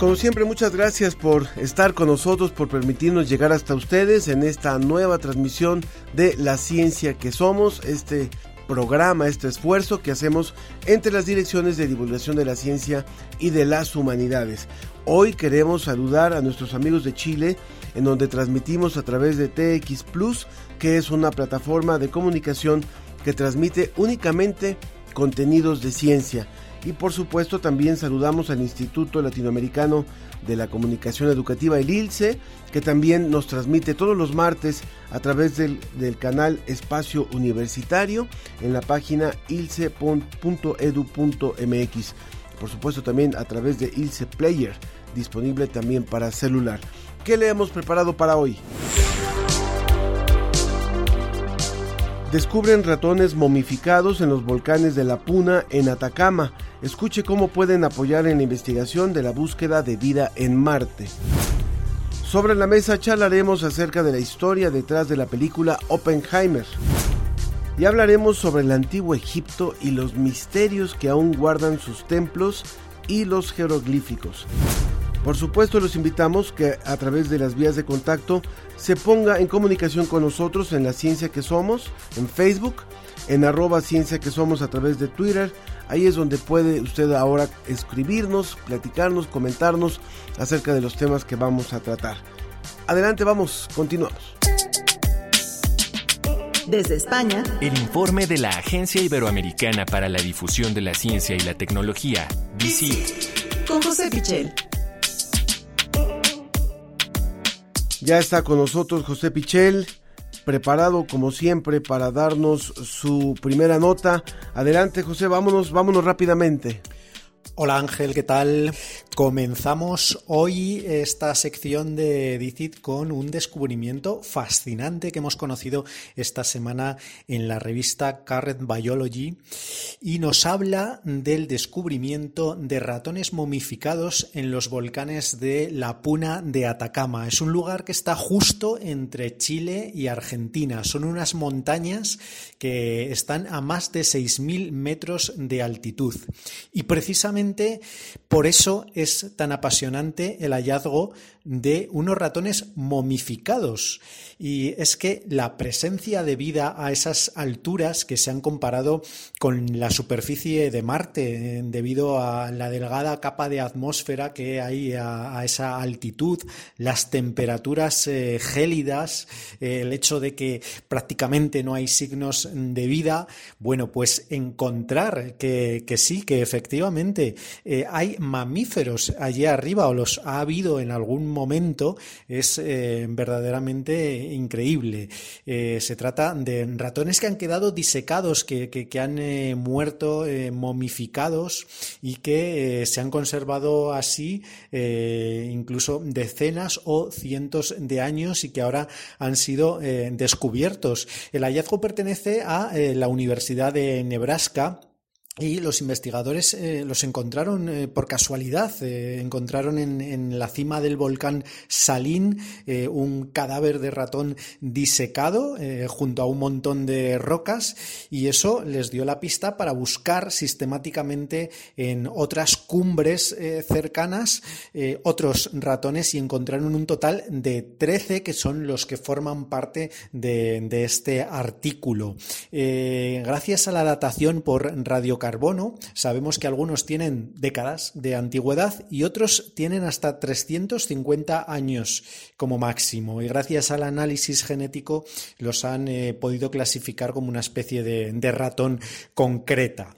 Como siempre, muchas gracias por estar con nosotros, por permitirnos llegar hasta ustedes en esta nueva transmisión de La Ciencia que Somos, este programa, este esfuerzo que hacemos entre las direcciones de divulgación de la ciencia y de las humanidades. Hoy queremos saludar a nuestros amigos de Chile, en donde transmitimos a través de TX Plus, que es una plataforma de comunicación que transmite únicamente contenidos de ciencia. Y por supuesto también saludamos al Instituto Latinoamericano de la Comunicación Educativa, el ILCE, que también nos transmite todos los martes a través del, del canal Espacio Universitario en la página ilce.edu.mx. Por supuesto también a través de ILCE Player, disponible también para celular. ¿Qué le hemos preparado para hoy? Descubren ratones momificados en los volcanes de la Puna en Atacama. Escuche cómo pueden apoyar en la investigación de la búsqueda de vida en Marte. Sobre la mesa charlaremos acerca de la historia detrás de la película Oppenheimer. Y hablaremos sobre el antiguo Egipto y los misterios que aún guardan sus templos y los jeroglíficos. Por supuesto, los invitamos que a través de las vías de contacto se ponga en comunicación con nosotros en la ciencia que somos, en Facebook, en arroba ciencia que somos a través de Twitter. Ahí es donde puede usted ahora escribirnos, platicarnos, comentarnos acerca de los temas que vamos a tratar. Adelante, vamos, continuamos. Desde España, El informe de la Agencia Iberoamericana para la Difusión de la Ciencia y la Tecnología, DICIT. con José Pichel. Ya está con nosotros José Pichel, preparado como siempre para darnos su primera nota. Adelante José, vámonos, vámonos rápidamente. Hola Ángel, ¿qué tal? Comenzamos hoy esta sección de DICIT con un descubrimiento fascinante que hemos conocido esta semana en la revista Current Biology y nos habla del descubrimiento de ratones momificados en los volcanes de la Puna de Atacama. Es un lugar que está justo entre Chile y Argentina. Son unas montañas que están a más de 6.000 metros de altitud y precisamente por eso es tan apasionante el hallazgo de unos ratones momificados. Y es que la presencia de vida a esas alturas que se han comparado con la superficie de Marte eh, debido a la delgada capa de atmósfera que hay a, esa altitud, las temperaturas eh, gélidas, eh, el hecho de que prácticamente no hay signos de vida, bueno, pues encontrar que, que sí, que efectivamente hay mamíferos allí arriba o los ha habido en algún momento es eh, verdaderamente increíble. Eh, se trata de ratones que han quedado disecados, que, que, han eh, muerto momificados y que se han conservado así incluso decenas o cientos de años y que ahora han sido descubiertos. El hallazgo pertenece a la Universidad de Nebraska y los investigadores eh, los encontraron eh, por casualidad. Eh, encontraron en, la cima del volcán Salín un cadáver de ratón disecado junto a un montón de rocas y eso les dio la pista para buscar sistemáticamente en otras cumbres cercanas otros ratones y encontraron un total de 13 que son los que forman parte de, de este artículo. gracias a la datación por radio carbono. Sabemos que algunos tienen décadas de antigüedad y otros tienen hasta 350 años como máximo. Y gracias al análisis genético los han eh, podido clasificar como una especie de, ratón concreta.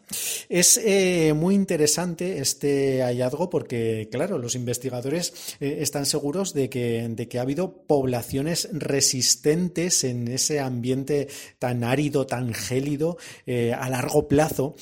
Es eh, muy interesante este hallazgo porque, claro, los investigadores eh, están seguros de que, de que ha habido poblaciones resistentes en ese ambiente tan árido, tan gélido, a largo plazo.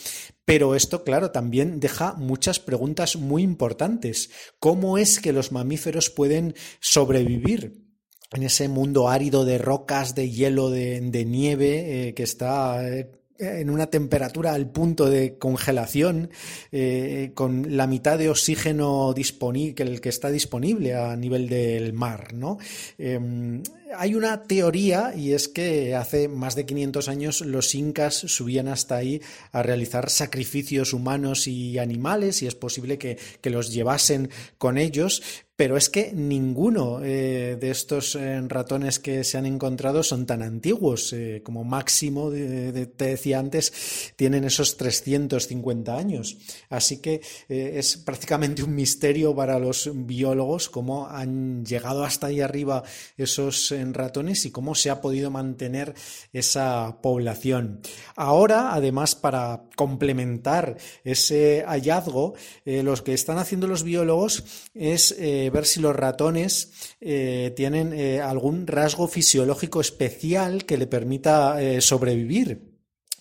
Pero esto, claro, también deja muchas preguntas muy importantes. ¿Cómo es que los mamíferos pueden sobrevivir? en ese mundo árido de rocas, de hielo, de, nieve, eh, que está eh, en una temperatura al punto de congelación, eh, con la mitad de oxígeno disponible, que el que está disponible a nivel del mar, ¿no? Em, hay una teoría y es que hace más de 500 años los incas subían hasta ahí a realizar sacrificios humanos y animales y es posible que, que los llevasen con ellos, pero es que ninguno eh, de estos eh, ratones que se han encontrado son tan antiguos. Eh, como máximo, te decía antes, tienen esos 350 años. Así que es prácticamente un misterio para los biólogos cómo han llegado hasta ahí arriba esos ratones y cómo se ha podido mantener esa población. Ahora, además, para complementar ese hallazgo, los que están haciendo los biólogos es ver si los ratones eh, tienen eh, algún rasgo fisiológico especial que le permita eh, sobrevivir.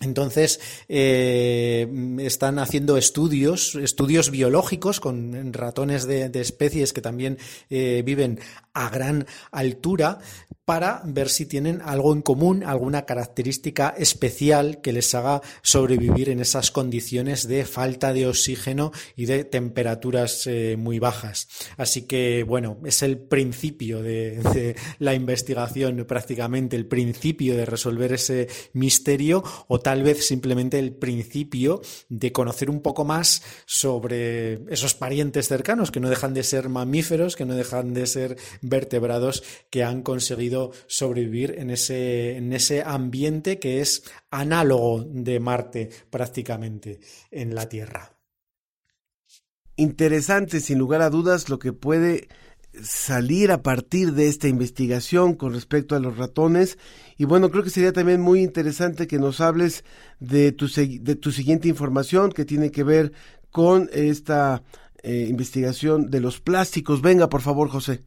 Entonces, están haciendo estudios, estudios biológicos con ratones de especies que también viven a gran altura para ver si tienen algo en común, alguna característica especial que les haga sobrevivir en esas condiciones de falta de oxígeno y de temperaturas eh, muy bajas. Así que, bueno, es el principio de, la investigación prácticamente, el principio de resolver ese misterio o tal vez simplemente el principio de conocer un poco más sobre esos parientes cercanos que no dejan de ser mamíferos, que no dejan de ser vertebrados que han conseguido sobrevivir en ese, en ese ambiente que es análogo de Marte prácticamente en la Tierra. Interesante, sin lugar a dudas, lo que puede salir a partir de esta investigación con respecto a los ratones. Y bueno, creo que sería también muy interesante que nos hables de tu, de tu siguiente información que tiene que ver con esta eh, investigación de los plásticos. Venga, por favor, José.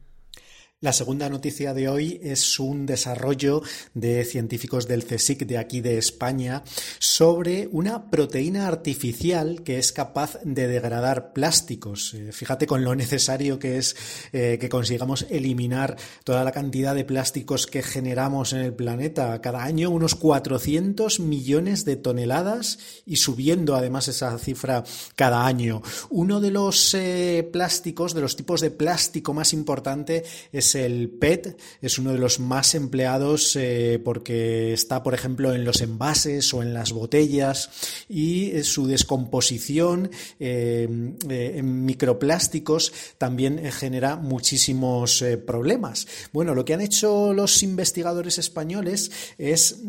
La segunda noticia de hoy es un desarrollo de científicos del CSIC de aquí de España sobre una proteína artificial que es capaz de degradar plásticos. Eh, fíjate con lo necesario que es eh, que consigamos eliminar toda la cantidad de plásticos que generamos en el planeta. Cada año unos 400 millones de toneladas y subiendo además esa cifra cada año. Uno de los eh, plásticos, de los tipos de plástico más importante es el PET, es uno de los más empleados eh, porque está, por ejemplo, en los envases o en las botellas y eh, su descomposición eh, en microplásticos también genera muchísimos problemas. Bueno, lo que han hecho los investigadores españoles es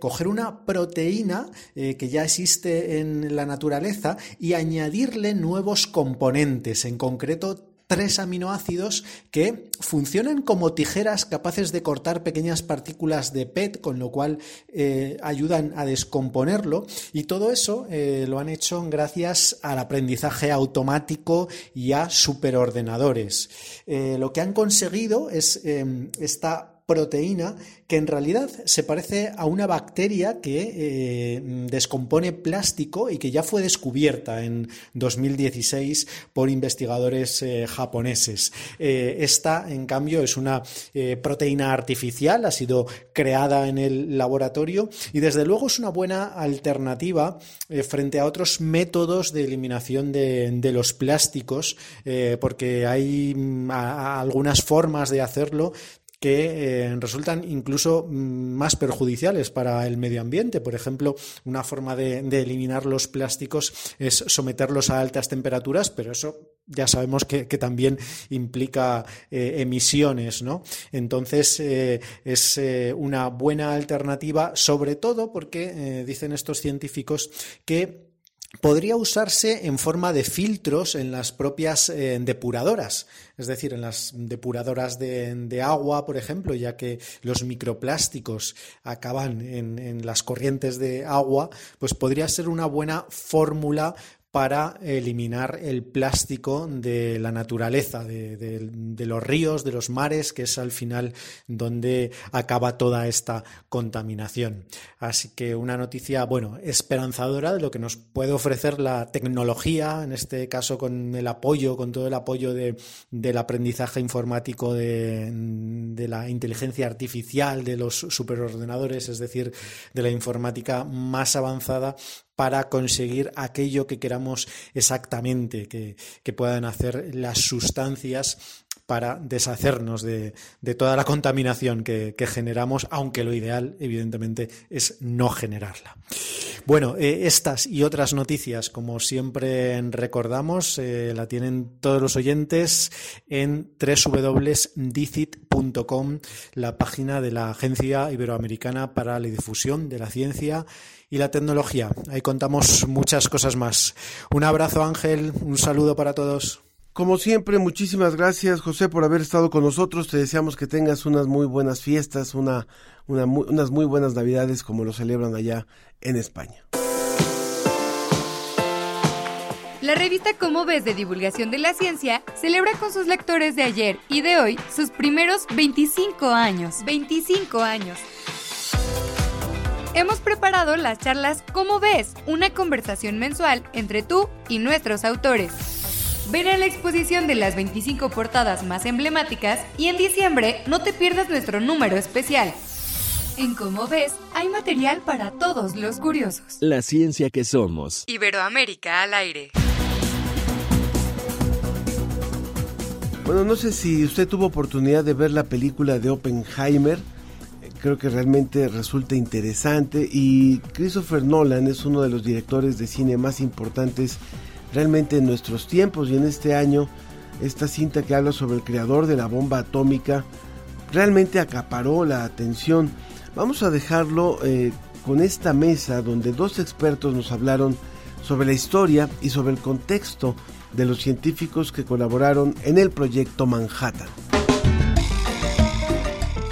coger una proteína que ya existe en la naturaleza y añadirle nuevos componentes, en concreto tres aminoácidos que funcionan como tijeras capaces de cortar pequeñas partículas de PET, con lo cual eh, ayudan a descomponerlo. Y todo eso eh, lo han hecho gracias al aprendizaje automático y a superordenadores. Eh, lo que han conseguido es esta proteína que en realidad se parece a una bacteria que eh, descompone plástico y que ya fue descubierta en 2016 por investigadores eh, japoneses. Eh, esta, en cambio, es una proteína artificial, ha sido creada en el laboratorio y desde luego es una buena alternativa frente a otros métodos de eliminación de, los plásticos, porque hay mm, algunas formas de hacerlo que eh, resultan incluso mm, más perjudiciales para el medio ambiente. Por ejemplo, una forma de, eliminar los plásticos es someterlos a altas temperaturas, pero eso ya sabemos que, también implica eh, emisiones, ¿no? Entonces eh, es una buena alternativa, sobre todo porque dicen estos científicos que podría usarse en forma de filtros en las propias eh, depuradoras, es decir, en las depuradoras de, agua, por ejemplo, ya que los microplásticos acaban en, en las corrientes de agua, pues podría ser una buena fórmula para eliminar el plástico de la naturaleza, de, los ríos, de los mares, que es al final donde acaba toda esta contaminación. Así que una noticia, bueno, esperanzadora de lo que nos puede ofrecer la tecnología, en este caso con el apoyo, con todo el apoyo del aprendizaje informático de la inteligencia artificial, de los superordenadores, es decir, de la informática más avanzada para conseguir aquello que queramos exactamente que, puedan hacer las sustancias para deshacernos de, toda la contaminación que, generamos, aunque lo ideal, evidentemente, es no generarla. Bueno, eh, estas y otras noticias, como siempre recordamos, eh, la tienen todos los oyentes en www.dicit.com, la página de la Agencia Iberoamericana para la Difusión de la Ciencia y la tecnología. Ahí contamos muchas cosas más. Un abrazo Ángel, un saludo para todos. Como siempre, muchísimas gracias José por haber estado con nosotros. Te deseamos que tengas unas muy buenas fiestas, una, unas muy buenas navidades como lo celebran allá en España. La revista Cómo ves de divulgación de la ciencia celebra con sus lectores de ayer y de hoy sus primeros 25 años. 25 años. Hemos preparado las charlas Cómo ves, una conversación mensual entre tú y nuestros autores. Ven a la exposición de las 25 portadas más emblemáticas y en diciembre no te pierdas nuestro número especial. En Cómo ves, hay material para todos los curiosos. La ciencia que somos. Iberoamérica al aire. Bueno, no sé si usted tuvo oportunidad de ver la película de Oppenheimer creo que realmente resulta interesante y Christopher Nolan es uno de los directores de cine más importantes realmente en nuestros tiempos y en este año esta cinta que habla sobre el creador de la bomba atómica realmente acaparó la atención. Vamos a dejarlo eh, con esta mesa donde dos expertos nos hablaron sobre la historia y sobre el contexto de los científicos que colaboraron en el proyecto Manhattan.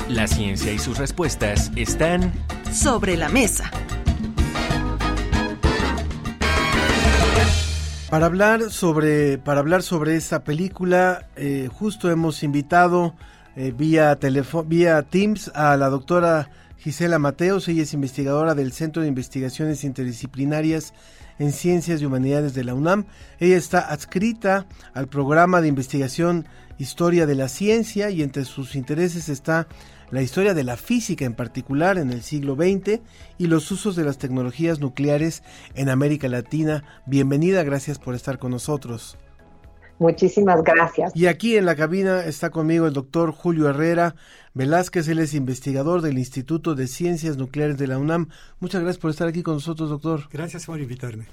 La ciencia y sus respuestas están sobre la mesa. Para hablar sobre, para hablar sobre esta película, eh, justo hemos invitado eh, vía, vía Teams a la doctora Gisela Mateos. Ella es investigadora del Centro de Investigaciones Interdisciplinarias en Ciencias y Humanidades de la UNAM. Ella está adscrita al programa de investigación Historia de la Ciencia y entre sus intereses está la historia de la física en particular en el siglo XX y los usos de las tecnologías nucleares en América Latina. Bienvenida, gracias por estar con nosotros. Muchísimas gracias. Y aquí en la cabina está conmigo el doctor Julio Herrera Velázquez, él es investigador del Instituto de Ciencias Nucleares de la UNAM. Muchas gracias por estar aquí con nosotros, doctor. Gracias por invitarme.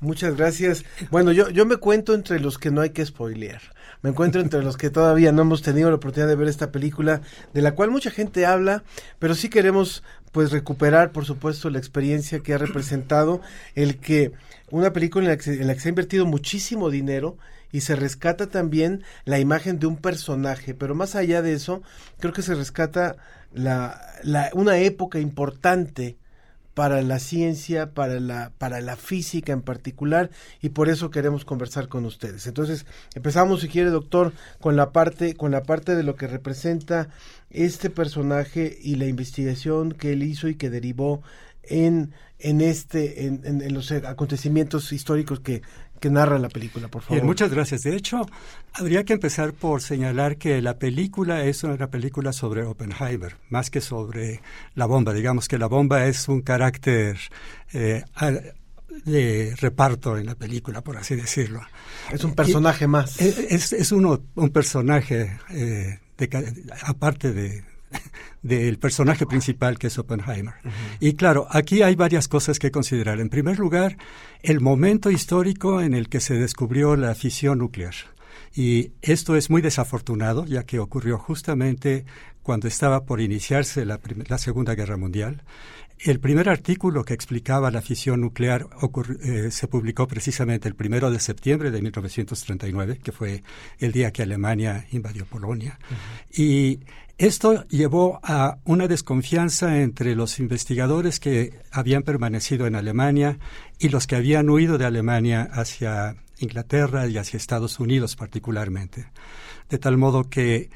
Muchas gracias. Bueno, yo, yo me cuento entre los que no hay que spoilear. Me encuentro entre los que todavía no hemos tenido la oportunidad de ver esta película, de la cual mucha gente habla, pero sí queremos pues recuperar, por supuesto, la experiencia que ha representado el que una película en la que, en la que se ha invertido muchísimo dinero y se rescata también la imagen de un personaje, pero más allá de eso, creo que se rescata la, la, una época importante para la ciencia, para la, para la física en particular, y por eso queremos conversar con ustedes. Entonces, empezamos, si quiere, doctor, con la parte, con la parte de lo que representa este personaje y la investigación que él hizo y que derivó en, en este, en, en los acontecimientos históricos que, que narra la película, por favor. muchas gracias. De hecho, habría que empezar por señalar que la película es una película sobre Oppenheimer, más que sobre la bomba. Digamos que la bomba es un carácter eh, de reparto en la película, por así decirlo. Es un personaje más. Es, es uno, un personaje, eh, aparte de, del personaje principal que es Oppenheimer. Y claro, aquí hay varias cosas que considerar. En primer lugar, el momento histórico en el que se descubrió la fisión nuclear. Y esto es muy desafortunado, ya que ocurrió justamente cuando estaba por iniciarse la, la Segunda Guerra Mundial. el primer artículo que explicaba la fisión nuclear eh, se publicó precisamente el primero de septiembre de 1939, que fue el día que Alemania invadió Polonia. Y esto llevó a una desconfianza entre los investigadores que habían permanecido en Alemania y los que habían huido de Alemania hacia Inglaterra y hacia Estados Unidos particularmente. De tal modo que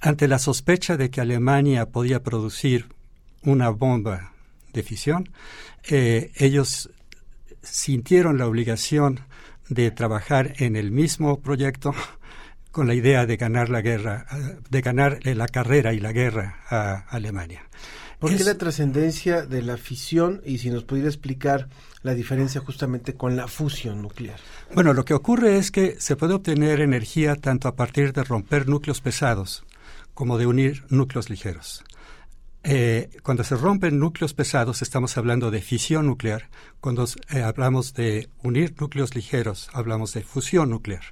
ante la sospecha de que Alemania podía producir una bomba de fisión, eh, ellos sintieron la obligación de trabajar en el mismo proyecto con la idea de ganar la guerra, de ganar la carrera y la guerra a Alemania. ¿Por qué la trascendencia de la fisión y si nos pudiera explicar la diferencia justamente con la fusión nuclear? Bueno, lo que ocurre es que se puede obtener energía tanto a partir de romper núcleos pesados como de unir núcleos ligeros. Eh, cuando se rompen núcleos pesados estamos hablando de fisión nuclear. Cuando eh, hablamos de unir núcleos ligeros hablamos de fusión nuclear.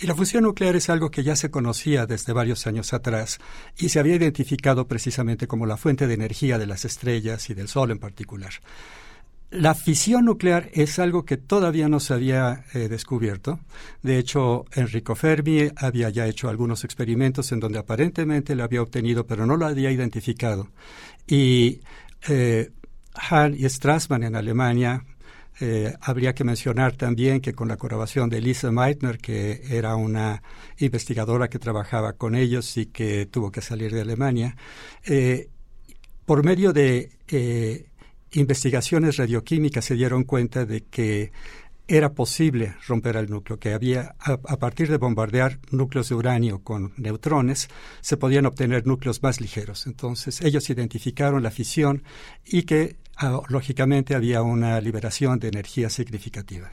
Y la fusión nuclear es algo que ya se conocía desde varios años atrás y se había identificado precisamente como la fuente de energía de las estrellas y del Sol en particular. La fisión nuclear es algo que todavía no se había eh, descubierto. De hecho, Enrico Fermi había ya hecho algunos experimentos en donde aparentemente lo había obtenido, pero no lo había identificado. Y eh, Hahn y Strassmann en Alemania, eh, habría que mencionar también que con la colaboración de Lisa Meitner, que era una investigadora que trabajaba con ellos y que tuvo que salir de Alemania, por medio de investigaciones radioquímicas se dieron cuenta de que era posible romper el núcleo, que había, a, partir de bombardear núcleos de uranio con neutrones, se podían obtener núcleos más ligeros. Entonces, ellos identificaron la fisión y que, ah, lógicamente, había una liberación de energía significativa.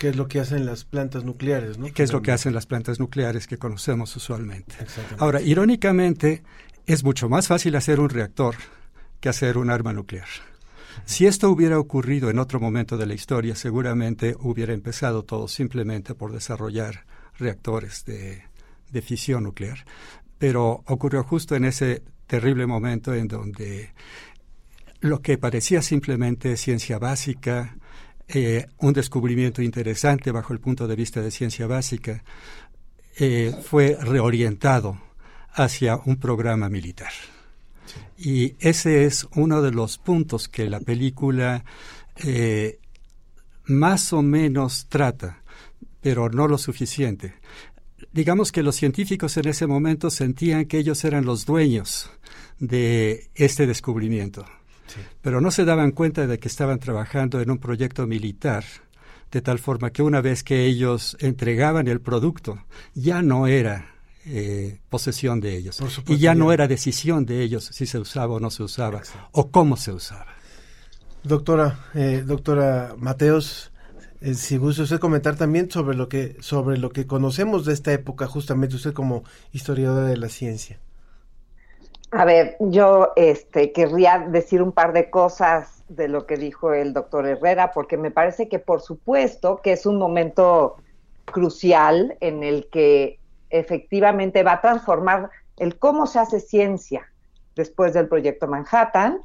¿Qué es lo que hacen las plantas nucleares? ¿no? ¿Qué es lo que hacen las plantas nucleares que conocemos usualmente? Ahora, irónicamente, es mucho más fácil hacer un reactor que hacer un arma nuclear. Si esto hubiera ocurrido en otro momento de la historia, seguramente hubiera empezado todo simplemente por desarrollar reactores de, fisión nuclear. Pero ocurrió justo en ese terrible momento en donde lo que parecía simplemente ciencia básica, eh, un descubrimiento interesante bajo el punto de vista de ciencia básica, eh, fue reorientado hacia un programa militar. Y ese es uno de los puntos que la película eh, más o menos trata, pero no lo suficiente. Digamos que los científicos en ese momento sentían que ellos eran los dueños de este descubrimiento, pero no se daban cuenta de que estaban trabajando en un proyecto militar de tal forma que una vez que ellos entregaban el producto, ya no era eh, posesión de ellos. Y ya no era decisión de ellos si se usaba o no se usaba, o cómo se usaba. Doctora, eh, doctora Mateos, eh, si gusta usted comentar también sobre lo que sobre lo que conocemos de esta época, justamente usted como historiadora de la ciencia. A ver, yo este querría decir un par de cosas de lo que dijo el doctor Herrera, porque me parece que por supuesto que es un momento crucial en el que efectivamente va a transformar el cómo se hace ciencia después del proyecto Manhattan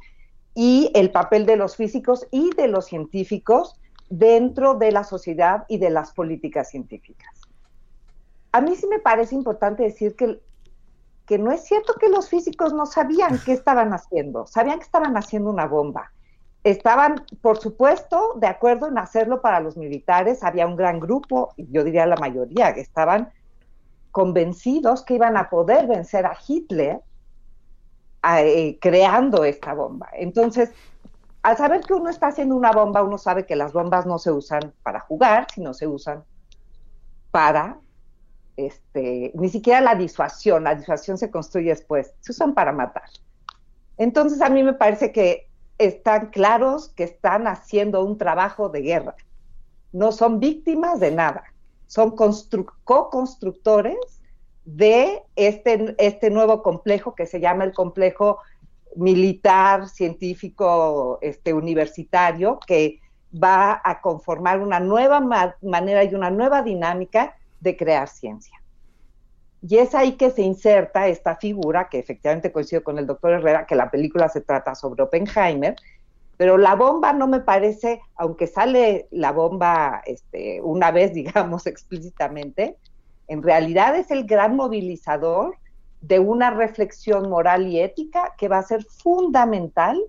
y el papel de los físicos y de los científicos dentro de la sociedad y de las políticas científicas. A mí sí me parece importante decir que, que no es cierto que los físicos no sabían qué estaban haciendo, sabían que estaban haciendo una bomba. Estaban, por supuesto, de acuerdo en hacerlo para los militares, había un gran grupo, yo diría la mayoría, que estaban convencidos que iban a poder vencer a Hitler eh, creando esta bomba. Entonces, al saber que uno está haciendo una bomba, uno sabe que las bombas no se usan para jugar, sino se usan para, este, ni siquiera la disuasión, la disuasión se construye después, se usan para matar. Entonces a mí me parece que están claros que están haciendo un trabajo de guerra, no son víctimas de nada son co-constructores de este, este nuevo complejo que se llama el complejo militar, científico, este, universitario, que va a conformar una nueva manera y una nueva dinámica de crear ciencia. Y es ahí que se inserta esta figura, que efectivamente coincido con el doctor Herrera, que la película se trata sobre Oppenheimer, Pero la bomba no me parece, aunque sale la bomba este, una vez, digamos explícitamente, en realidad es el gran movilizador de una reflexión moral y ética que va a ser fundamental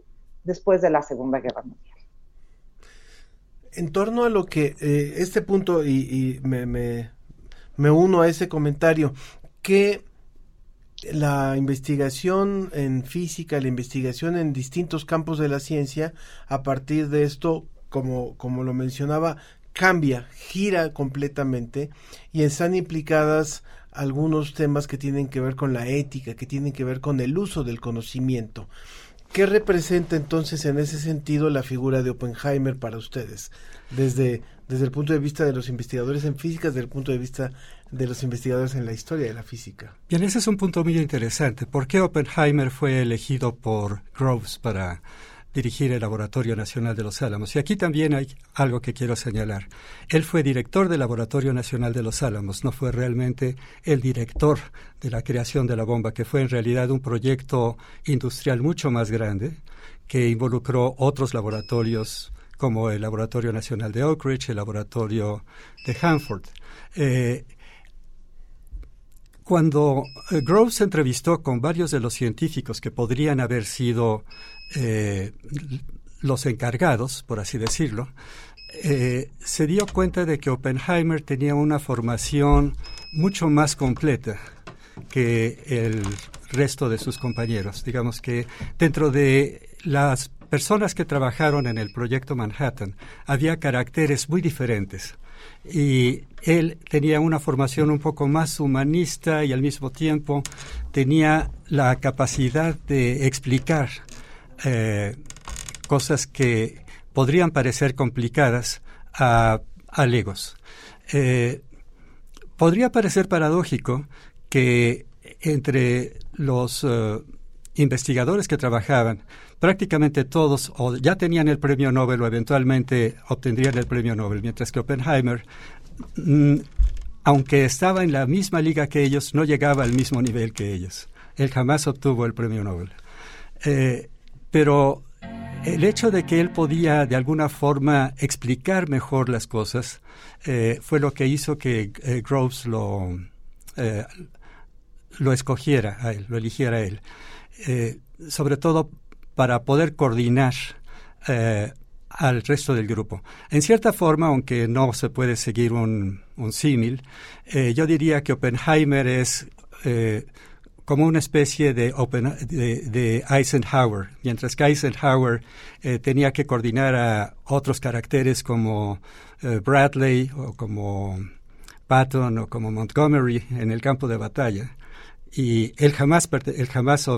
después de la Segunda Guerra Mundial. En torno a lo que eh, este punto, y, me, me, me, uno a ese comentario, que la investigación en física, la investigación en distintos campos de la ciencia, a partir de esto, como, como lo mencionaba, cambia, gira completamente y están implicadas algunos temas que tienen que ver con la ética, que tienen que ver con el uso del conocimiento. ¿Qué representa entonces en ese sentido la figura de Oppenheimer para ustedes? Desde, desde el punto de vista de los investigadores en física, desde el punto de vista de los investigadores en la historia de la física. Bien, ese es un punto muy interesante. ¿Por qué Oppenheimer fue elegido por Groves para dirigir el Laboratorio Nacional de los Álamos. Y aquí también hay algo que quiero señalar. Él fue director del Laboratorio Nacional de los Álamos, no fue realmente el director de la creación de la bomba, que fue en realidad un proyecto industrial mucho más grande que involucró otros laboratorios como el Laboratorio Nacional de Oak Ridge, el Laboratorio de Hanford. Eh, cuando eh, Groves entrevistó con varios de los científicos que podrían haber sido eh, los encargados, por así decirlo, eh, se dio cuenta de que Oppenheimer tenía una formación mucho más completa que el resto de sus compañeros. Digamos que dentro de las personas que trabajaron en el proyecto Manhattan había caracteres muy diferentes y él tenía una formación un poco más humanista y al mismo tiempo tenía la capacidad de explicar eh, cosas que podrían parecer complicadas a, a legos. Eh, podría parecer paradójico que entre los eh, investigadores que trabajaban, prácticamente todos o ya tenían el premio Nobel o eventualmente obtendrían el premio Nobel, mientras que Oppenheimer, mm, aunque estaba en la misma liga que ellos, no llegaba al mismo nivel que ellos. Él jamás obtuvo el premio Nobel. Pero el hecho de que él podía de alguna forma explicar mejor las cosas eh, fue lo que hizo que eh, Groves lo, eh, lo escogiera a él, lo eligiera a él. sobre todo para poder coordinar al resto del grupo. En cierta forma, aunque no se puede seguir un, un símil, yo diría que Oppenheimer es como una especie de, de, Eisenhower, mientras que Eisenhower eh, tenía que coordinar a otros caracteres como eh, Bradley o como Patton o como Montgomery en el campo de batalla. Y él jamás, él jamás,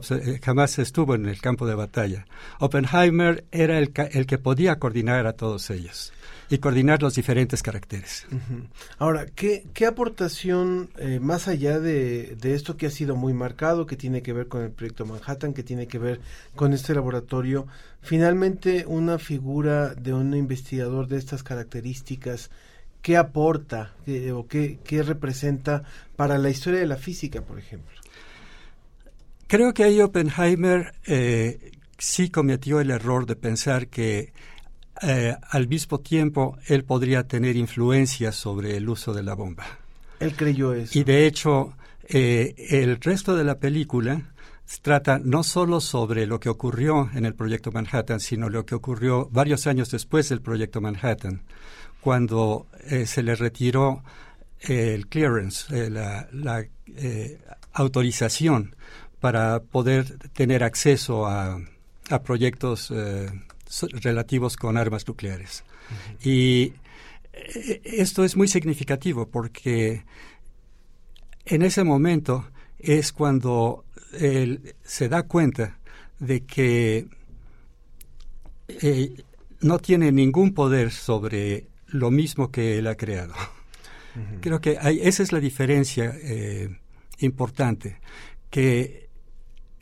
jamás estuvo en el campo de batalla. Oppenheimer era el, el que podía coordinar a todos ellos y coordinar los diferentes caracteres. Ahora, ¿qué, qué aportación, eh, más allá de, de, esto que ha sido muy marcado, que tiene que ver con el proyecto Manhattan, que tiene que ver con este laboratorio, finalmente una figura de un investigador de estas características, ¿qué aporta o qué, qué representa para la historia de la física, por ejemplo? Creo que ahí Oppenheimer eh, sí cometió el error de pensar que eh, al mismo tiempo él podría tener influencia sobre el uso de la bomba. Él creyó eso. Y de hecho, eh, el resto de la película trata no solo sobre lo que ocurrió en el proyecto Manhattan, sino lo que ocurrió varios años después del proyecto Manhattan, cuando eh, se le retiró el clearance, la, la autorización para poder tener acceso a, a proyectos relativos con armas nucleares. Y eh, esto es muy significativo porque en ese momento es cuando él se da cuenta de que eh, no tiene ningún poder sobre lo mismo que él ha creado. Creo que esa es la diferencia eh, importante, que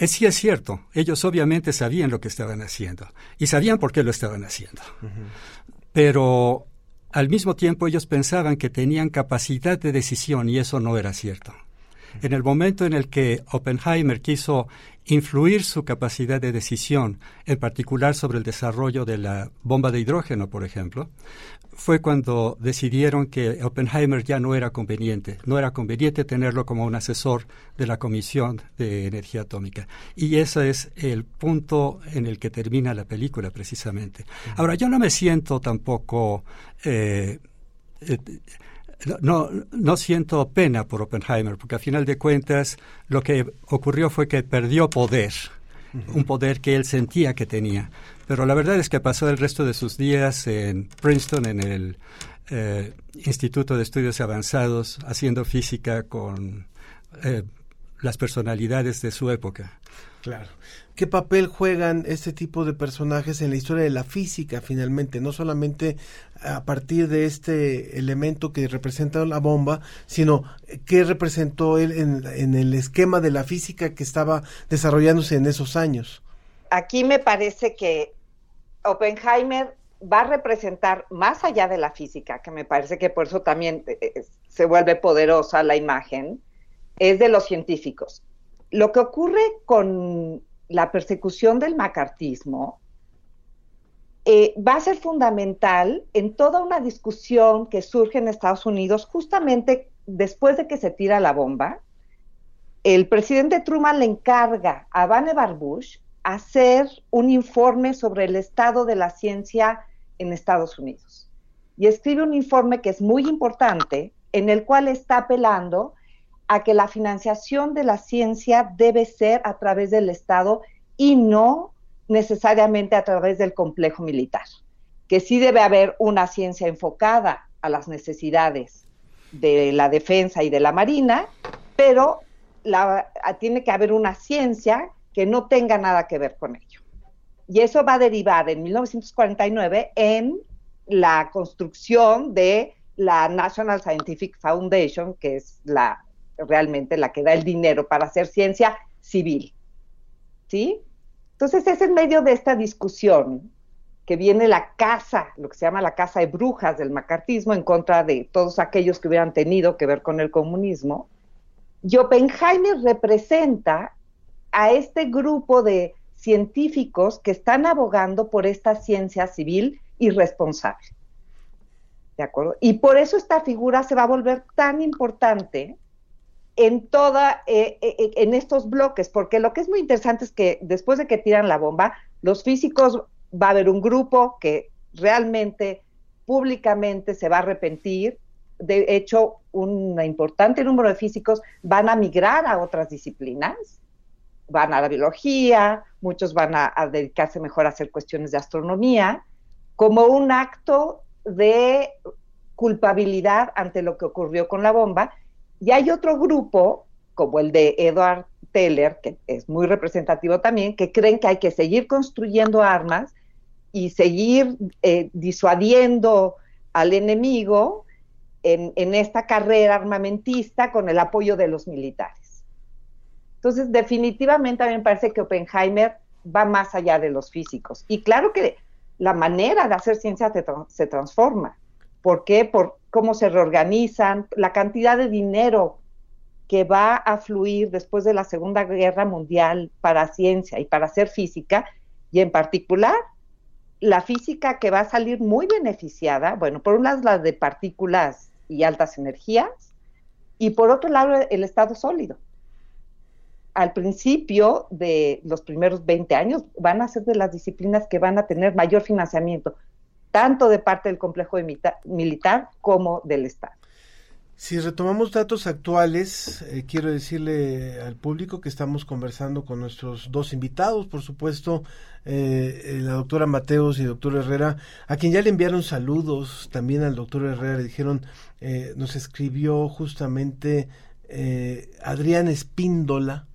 es, sí es cierto, ellos obviamente sabían lo que estaban haciendo y sabían por qué lo estaban haciendo. Pero al mismo tiempo ellos pensaban que tenían capacidad de decisión y eso no era cierto. En el momento en el que Oppenheimer quiso influir su capacidad de decisión, en particular sobre el desarrollo de la bomba de hidrógeno, por ejemplo, fue cuando decidieron que Oppenheimer ya no era conveniente, no era conveniente tenerlo como un asesor de la Comisión de Energía Atómica. Y ese es el punto en el que termina la película, precisamente. Ahora, yo no me siento tampoco... Eh, eh, no, no siento pena por Oppenheimer, porque a final de cuentas lo que ocurrió fue que perdió poder, un poder que él sentía que tenía. Pero la verdad es que pasó el resto de sus días en Princeton, en el eh, Instituto de Estudios Avanzados, haciendo física con eh, las personalidades de su época. Claro. ¿Qué papel juegan este tipo de personajes en la historia de la física finalmente? No solamente a partir de este elemento que representa la bomba, sino qué representó él en el esquema de la física que estaba desarrollándose en esos años. Aquí me parece que Oppenheimer va a representar más allá de la física, que me parece que por eso también eh, eh, se vuelve poderosa la imagen, es de los científicos lo que ocurre con la persecución del macartismo eh, va a ser fundamental en toda una discusión que surge en Estados Unidos justamente después de que se tira la bomba. El presidente Truman le encarga a Vannevar Bush hacer un informe sobre el estado de la ciencia en Estados Unidos. Y escribe un informe que es muy importante, en el cual está apelando a que la financiación de la ciencia debe ser a través del Estado y no necesariamente a través del complejo militar, que sí debe haber una ciencia enfocada a las necesidades de la defensa y de la marina, pero tiene que haber una ciencia que no tenga nada que ver con ello. Y eso va a derivar en 1949 en la construcción de la National Scientific Foundation, que es la realmente la que da el dinero para hacer ciencia civil. ¿Sí? Entonces es en medio de esta discusión que viene la casa, lo que se llama la casa de brujas del macartismo en contra de todos aquellos que hubieran tenido que ver con el comunismo. Y Oppenheimer representa a este grupo de científicos que están abogando por esta ciencia civil irresponsable. ¿De acuerdo? Y por eso esta figura se va a volver tan importante en toda, eh, eh, eh, en estos bloques, porque lo que es muy interesante es que después de que tiran la bomba, los físicos va a haber un grupo que realmente públicamente se va a arrepentir. De hecho, un importante número de físicos van a migrar a otras disciplinas, van a la biología, muchos van a dedicarse mejor a hacer cuestiones de astronomía, como un acto de culpabilidad ante lo que ocurrió con la bomba y hay otro grupo, como el de Edward Teller, que es muy representativo también, que creen que hay que seguir construyendo armas y seguir eh, disuadiendo al enemigo en, en, esta carrera armamentista con el apoyo de los militares. Entonces, definitivamente a mí me parece que Oppenheimer va más allá de los físicos. Y claro que la manera de hacer ciencia se transforma. ¿Por qué? Por cómo se reorganizan, la cantidad de dinero que va a fluir después de la Segunda Guerra Mundial para ciencia y para hacer física, y en particular la física que va a salir muy beneficiada, bueno, por un lado la de partículas y altas energías, y por otro lado el estado sólido. Al principio de los primeros 20 años van a ser de las disciplinas que van a tener mayor financiamiento, tanto de parte del complejo militar como del Estado. Si retomamos datos actuales, eh, quiero decirle al público que estamos conversando con nuestros dos invitados, por supuesto, eh, la doctora Mateos y el doctor Herrera, a quien ya le enviaron saludos, también al doctor Herrera le dijeron, eh, nos escribió justamente Adrián Espíndola,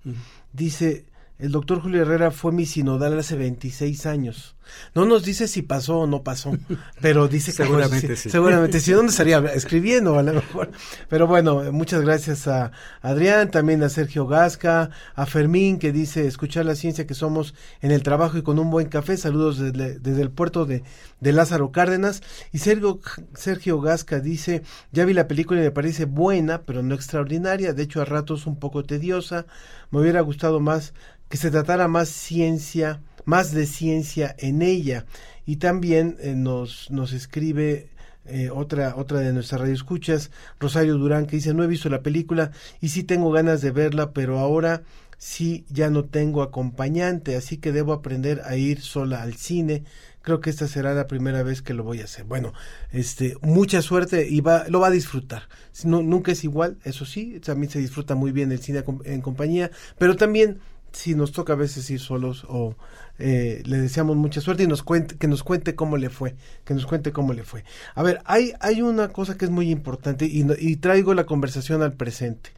dice, el doctor Julio Herrera fue mi sinodal hace 26 años. No nos dice si pasó o no pasó, pero dice que seguramente sí. Seguramente sí. ¿Dónde estaría escribiendo a lo mejor? Pero bueno, muchas gracias a Adrián, también a Sergio Gasca, a Fermín que dice escuchar la ciencia que somos en el trabajo y con un buen café. Saludos desde, el puerto de, de, Lázaro Cárdenas. Y Sergio, Sergio Gasca dice, ya vi la película y me parece buena, pero no extraordinaria. De hecho, a ratos un poco tediosa. Me hubiera gustado más que se tratara más ciencia, más de ciencia en ella. Y también eh, nos, nos escribe eh, otra, otra de nuestras radioescuchas, Rosario Durán, que dice, no he visto la película y sí tengo ganas de verla, pero ahora sí ya no tengo acompañante, así que debo aprender a ir sola al cine. Creo que esta será la primera vez que lo voy a hacer. Bueno, este, mucha suerte y va, lo va a disfrutar. No, nunca es igual, eso sí, también se disfruta muy bien el cine en compañía, pero también si nos toca a veces ir solos o eh, le deseamos mucha suerte y nos cuente, que nos cuente cómo le fue, que nos cuente cómo le fue. A ver, hay, hay una cosa que es muy importante y, y traigo la conversación al presente.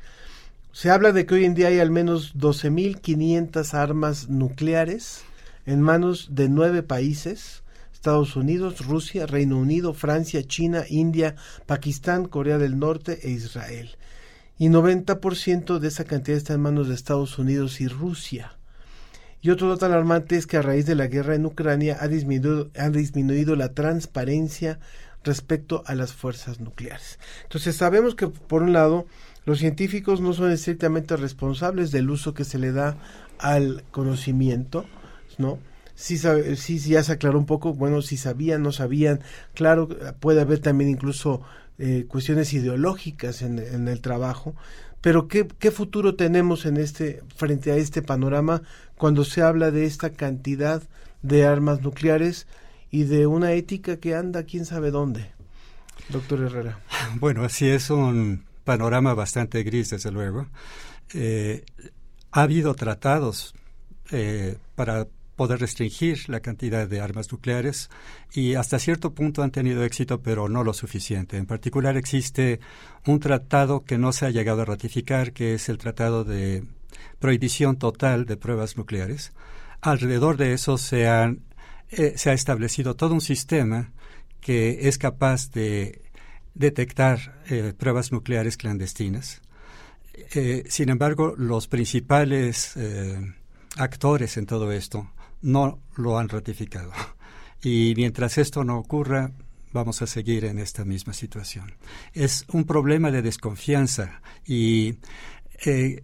Se habla de que hoy en día hay al menos 12.500 armas nucleares en manos de nueve países, Estados Unidos, Rusia, Reino Unido, Francia, China, India, Pakistán, Corea del Norte e Israel y 90% de esa cantidad está en manos de Estados Unidos y Rusia. Y otro dato alarmante es que a raíz de la guerra en Ucrania ha disminuido, ha disminuido la transparencia respecto a las fuerzas nucleares. Entonces sabemos que por un lado los científicos no son estrictamente responsables del uso que se le da al conocimiento, ¿no? Sí, sí, ya se aclaró un poco, bueno, si sabían, no sabían, claro, puede haber también incluso eh, cuestiones ideológicas en, el trabajo, pero ¿qué, ¿qué, futuro tenemos en este, frente a este panorama cuando se habla de esta cantidad de armas nucleares y de una ética que anda quién sabe dónde? Doctor Herrera. Bueno, así es un panorama bastante gris, desde luego. Eh, ha habido tratados eh, para poder restringir la cantidad de armas nucleares y hasta cierto punto han tenido éxito, pero no lo suficiente. En particular existe un tratado que no se ha llegado a ratificar, que es el Tratado de Prohibición Total de Pruebas Nucleares. Alrededor de eso se, eh, se ha establecido todo un sistema que es capaz de detectar eh, pruebas nucleares clandestinas. Eh, sin embargo, los principales actores en todo esto no lo han ratificado. Y mientras esto no ocurra, vamos a seguir en esta misma situación. Es un problema de desconfianza y eh,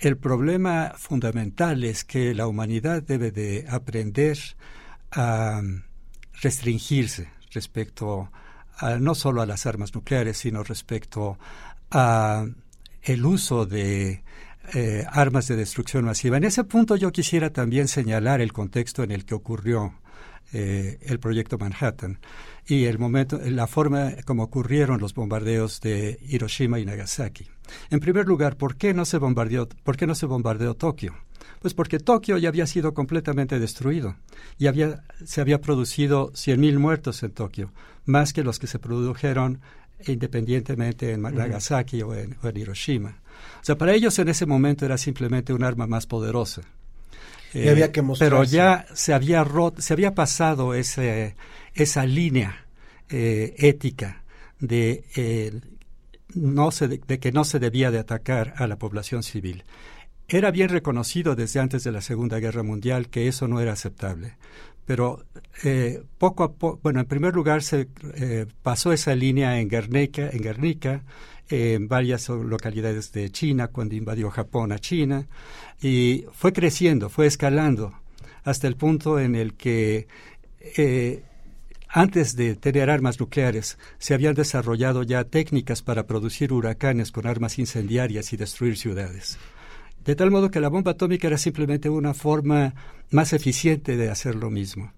el problema fundamental es que la humanidad debe de aprender a restringirse respecto a, no solo a las armas nucleares, sino respecto a el uso de eh, armas de destrucción masiva. En ese punto yo quisiera también señalar el contexto en el que ocurrió eh, el proyecto Manhattan y el momento, la forma como ocurrieron los bombardeos de Hiroshima y Nagasaki. En primer lugar, ¿por qué no se bombardeó, por qué no se bombardeó Tokio? Pues porque Tokio ya había sido completamente destruido y había, se había producido 100.000 muertos en Tokio, más que los que se produjeron independientemente en Nagasaki o en Hiroshima. O sea, para ellos en ese momento era simplemente un arma más poderosa. había que eh, pero ya se había roto, se había pasado ese, esa línea eh, ética de, eh, no se, de que no se debía de atacar a la población civil. Era bien reconocido desde antes de la Segunda Guerra Mundial que eso no era aceptable. Pero poco a poco, bueno, en primer lugar se pasó esa línea en Guernica, en Guernica en varias localidades de China cuando invadió Japón a China y fue creciendo, fue escalando hasta el punto en el que eh, antes de tener armas nucleares se habían desarrollado ya técnicas para producir huracanes con armas incendiarias y destruir ciudades. De tal modo que la bomba atómica era simplemente una forma más eficiente de hacer lo mismo.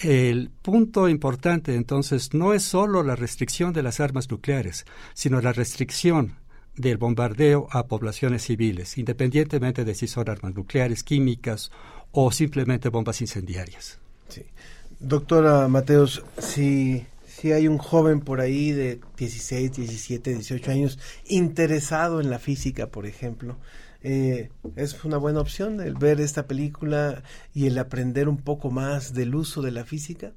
El punto importante entonces no es solo la restricción de las armas nucleares, sino la restricción del bombardeo a poblaciones civiles, independientemente de si son armas nucleares, químicas o simplemente bombas incendiarias. Sí. Doctora Mateos, si, si hay un joven por ahí de 16, 17, 18 años interesado en la física, por ejemplo, eh, es una buena opción el ver esta película y el aprender un poco más del uso de la física.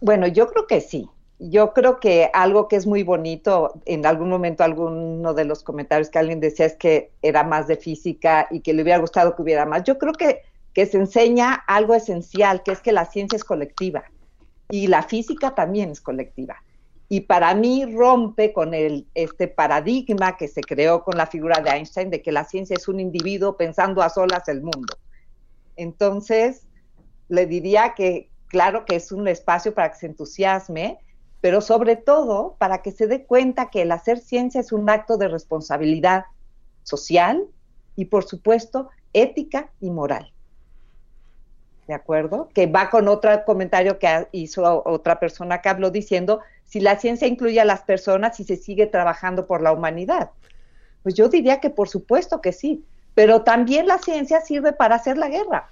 Bueno, yo creo que sí. Yo creo que algo que es muy bonito, en algún momento alguno de los comentarios que alguien decía es que era más de física y que le hubiera gustado que hubiera más. Yo creo que, que se enseña algo esencial, que es que la ciencia es colectiva y la física también es colectiva. Y para mí rompe con el, este paradigma que se creó con la figura de Einstein de que la ciencia es un individuo pensando a solas el mundo. Entonces, le diría que claro que es un espacio para que se entusiasme, pero sobre todo para que se dé cuenta que el hacer ciencia es un acto de responsabilidad social y, por supuesto, ética y moral. ¿De acuerdo? Que va con otro comentario que hizo otra persona que habló diciendo, si la ciencia incluye a las personas y se sigue trabajando por la humanidad. Pues yo diría que por supuesto que sí, pero también la ciencia sirve para hacer la guerra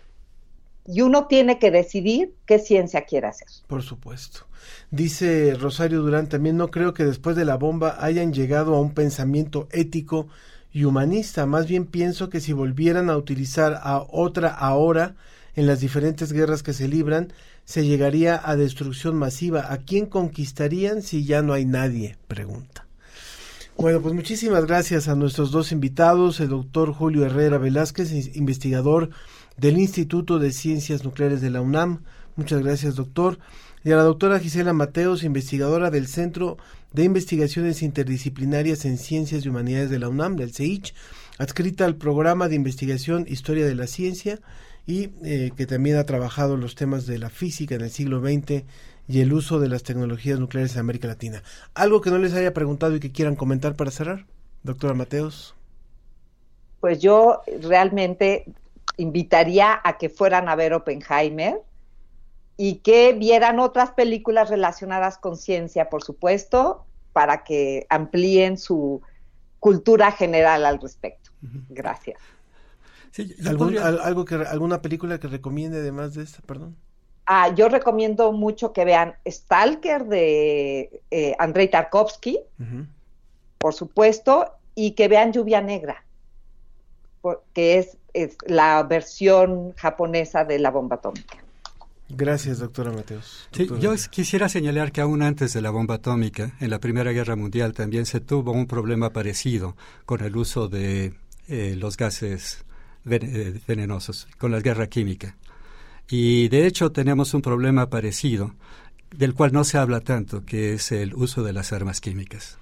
y uno tiene que decidir qué ciencia quiere hacer. Por supuesto. Dice Rosario Durán, también no creo que después de la bomba hayan llegado a un pensamiento ético y humanista, más bien pienso que si volvieran a utilizar a otra ahora en las diferentes guerras que se libran, se llegaría a destrucción masiva. ¿A quién conquistarían si ya no hay nadie? Pregunta. Bueno, pues muchísimas gracias a nuestros dos invitados, el doctor Julio Herrera Velázquez, investigador del Instituto de Ciencias Nucleares de la UNAM. Muchas gracias, doctor. Y a la doctora Gisela Mateos, investigadora del Centro de Investigaciones Interdisciplinarias en Ciencias y Humanidades de la UNAM, del CEICH, adscrita al programa de investigación Historia de la Ciencia y eh, que también ha trabajado los temas de la física en el siglo XX y el uso de las tecnologías nucleares en América Latina. ¿Algo que no les haya preguntado y que quieran comentar para cerrar? Doctora Mateos. Pues yo realmente invitaría a que fueran a ver Oppenheimer y que vieran otras películas relacionadas con ciencia, por supuesto, para que amplíen su cultura general al respecto. Gracias. Algo que, ¿Alguna película que recomiende además de esta, perdón? Ah, yo recomiendo mucho que vean Stalker de eh, Andrei Tarkovsky, por supuesto, y que vean Lluvia Negra, que es es la versión japonesa de la bomba atómica. Gracias, doctora Mateos. Sí, yo quisiera señalar que aún antes de la bomba atómica, en la Primera Guerra Mundial también se tuvo un problema parecido con el uso de eh, los gases eh, venenosos, con la guerra química. Y de hecho tenemos un problema parecido, del cual no se habla tanto, que es el uso de las armas químicas.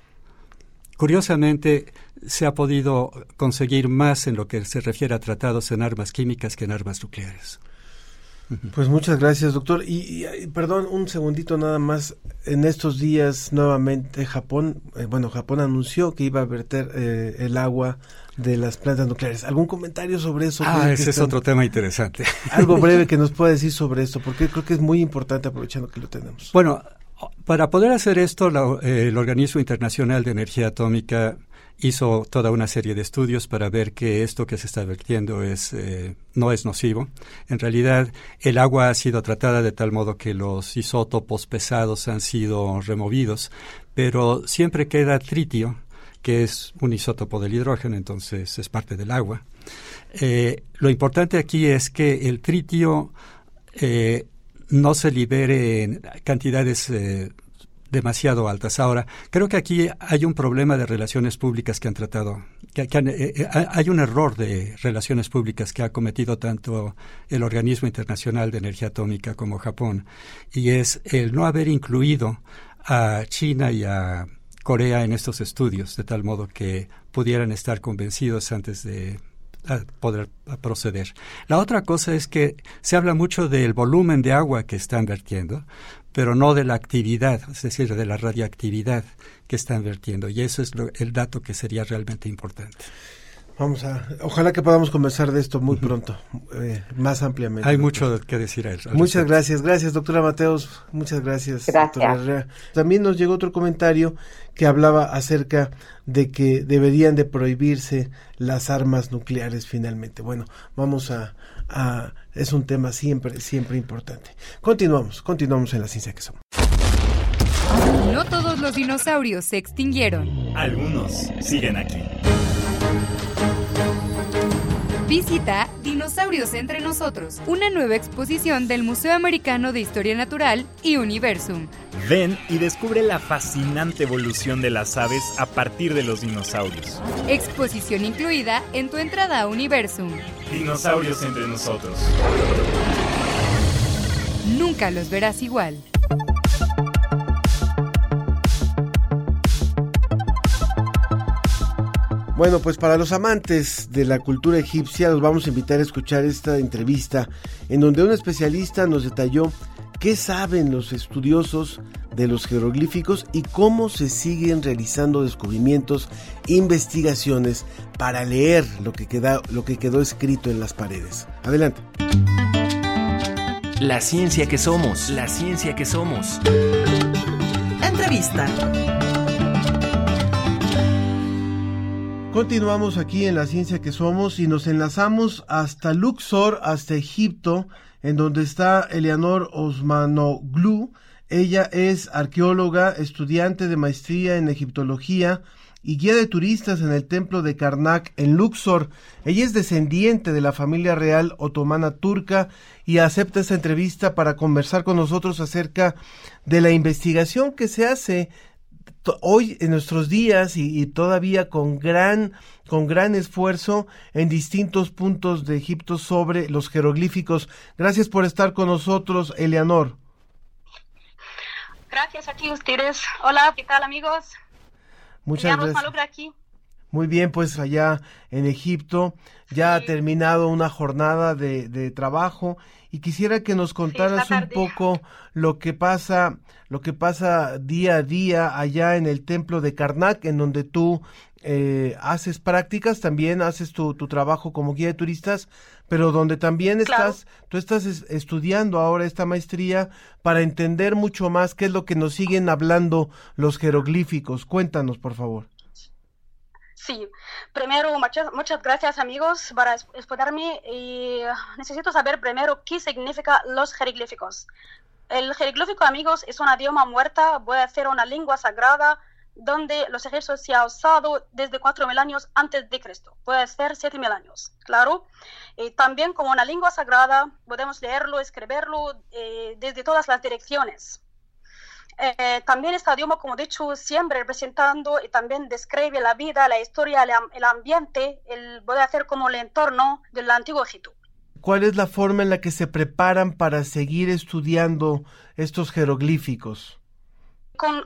Curiosamente, se ha podido conseguir más en lo que se refiere a tratados en armas químicas que en armas nucleares. Pues muchas gracias, doctor. Y, perdón, un segundito nada más. En estos días, nuevamente, Japón, eh, bueno, Japón anunció que iba a verter eh, el agua de las plantas nucleares. ¿Algún comentario sobre eso? Ah, ese es otro tema interesante. Algo breve que nos pueda decir sobre esto, porque creo que es muy importante aprovechando que lo tenemos. Bueno, para poder hacer esto, eh, el Organismo Internacional de Energía Atómica hizo toda una serie de estudios para ver que esto que se está vertiendo es, eh, no es nocivo. En realidad, el agua ha sido tratada de tal modo que los isótopos pesados han sido removidos, pero siempre queda tritio, que es un isótopo del hidrógeno, entonces es parte del agua. Eh, lo importante aquí es que el tritio no se libere en cantidades eh, demasiado altas. Ahora, creo que aquí hay un problema de relaciones públicas que han tratado, que, eh, eh, hay un error de relaciones públicas que ha cometido tanto el Organismo Internacional de Energía Atómica como Japón, y es el no haber incluido a China y a Corea en estos estudios, de tal modo que pudieran estar convencidos antes de poder proceder. La otra cosa es que se habla mucho del volumen de agua que están vertiendo, pero no de la actividad, es decir, de la radioactividad que están vertiendo. Y eso es el dato que sería realmente importante. Vamos a, ojalá que podamos conversar de esto muy pronto, eh, más ampliamente. Hay mucho que decir a él. Muchas gracias, gracias doctora Mateos, muchas gracias, gracias. También nos llegó otro comentario que hablaba acerca de que deberían de prohibirse las armas nucleares finalmente. Bueno, vamos a, a es un tema siempre, siempre importante. Continuamos, continuamos en la ciencia que somos. No todos los dinosaurios se extinguieron. Algunos siguen aquí. Visita Dinosaurios entre nosotros, una nueva exposición del Museo Americano de Historia Natural y Universum. Ven y descubre la fascinante evolución de las aves a partir de los dinosaurios. Exposición incluida en tu entrada a Universum. Dinosaurios entre nosotros. Nunca los verás igual. Bueno, pues para los amantes de la cultura egipcia los vamos a invitar a escuchar esta entrevista en donde un especialista nos detalló qué saben los estudiosos de los jeroglíficos y cómo se siguen realizando descubrimientos, investigaciones para leer lo que, queda, lo que quedó escrito en las paredes. Adelante. La ciencia que somos, la ciencia que somos. Entrevista. Continuamos aquí en la ciencia que somos y nos enlazamos hasta Luxor, hasta Egipto, en donde está Eleanor Osmanoglu. Ella es arqueóloga, estudiante de maestría en egiptología y guía de turistas en el templo de Karnak en Luxor. Ella es descendiente de la familia real otomana turca y acepta esta entrevista para conversar con nosotros acerca de la investigación que se hace hoy en nuestros días y, todavía con gran con gran esfuerzo en distintos puntos de Egipto sobre los jeroglíficos. Gracias por estar con nosotros, Eleanor. Gracias a ti ustedes. Hola, ¿qué tal amigos? Muchas gracias. Aquí. Muy bien, pues allá en Egipto ya ha terminado una jornada de, de trabajo y quisiera que nos contaras un poco lo que pasa, lo que pasa día a día allá en el templo de Karnak, en donde tú eh, haces prácticas, también haces tu, tu, trabajo como guía de turistas, pero donde también estás, tú estás estudiando ahora esta maestría para entender mucho más qué es lo que nos siguen hablando los jeroglíficos. Cuéntanos, por favor. Sí, primero muchas, muchas gracias amigos para escucharme y necesito saber primero qué significa los jeroglíficos. El jeroglífico amigos es una idioma muerta, puede ser una lengua sagrada donde los egipcios se han usado desde 4.000 años antes de Cristo, puede ser 7.000 años, claro. Y también como una lengua sagrada podemos leerlo, escribirlo eh, desde todas las direcciones. Eh, también este idioma, como he dicho, siempre representando y también describe la vida, la historia, el, ambiente, el poder hacer como el entorno del antiguo Egipto. ¿Cuál es la forma en la que se preparan para seguir estudiando estos jeroglíficos?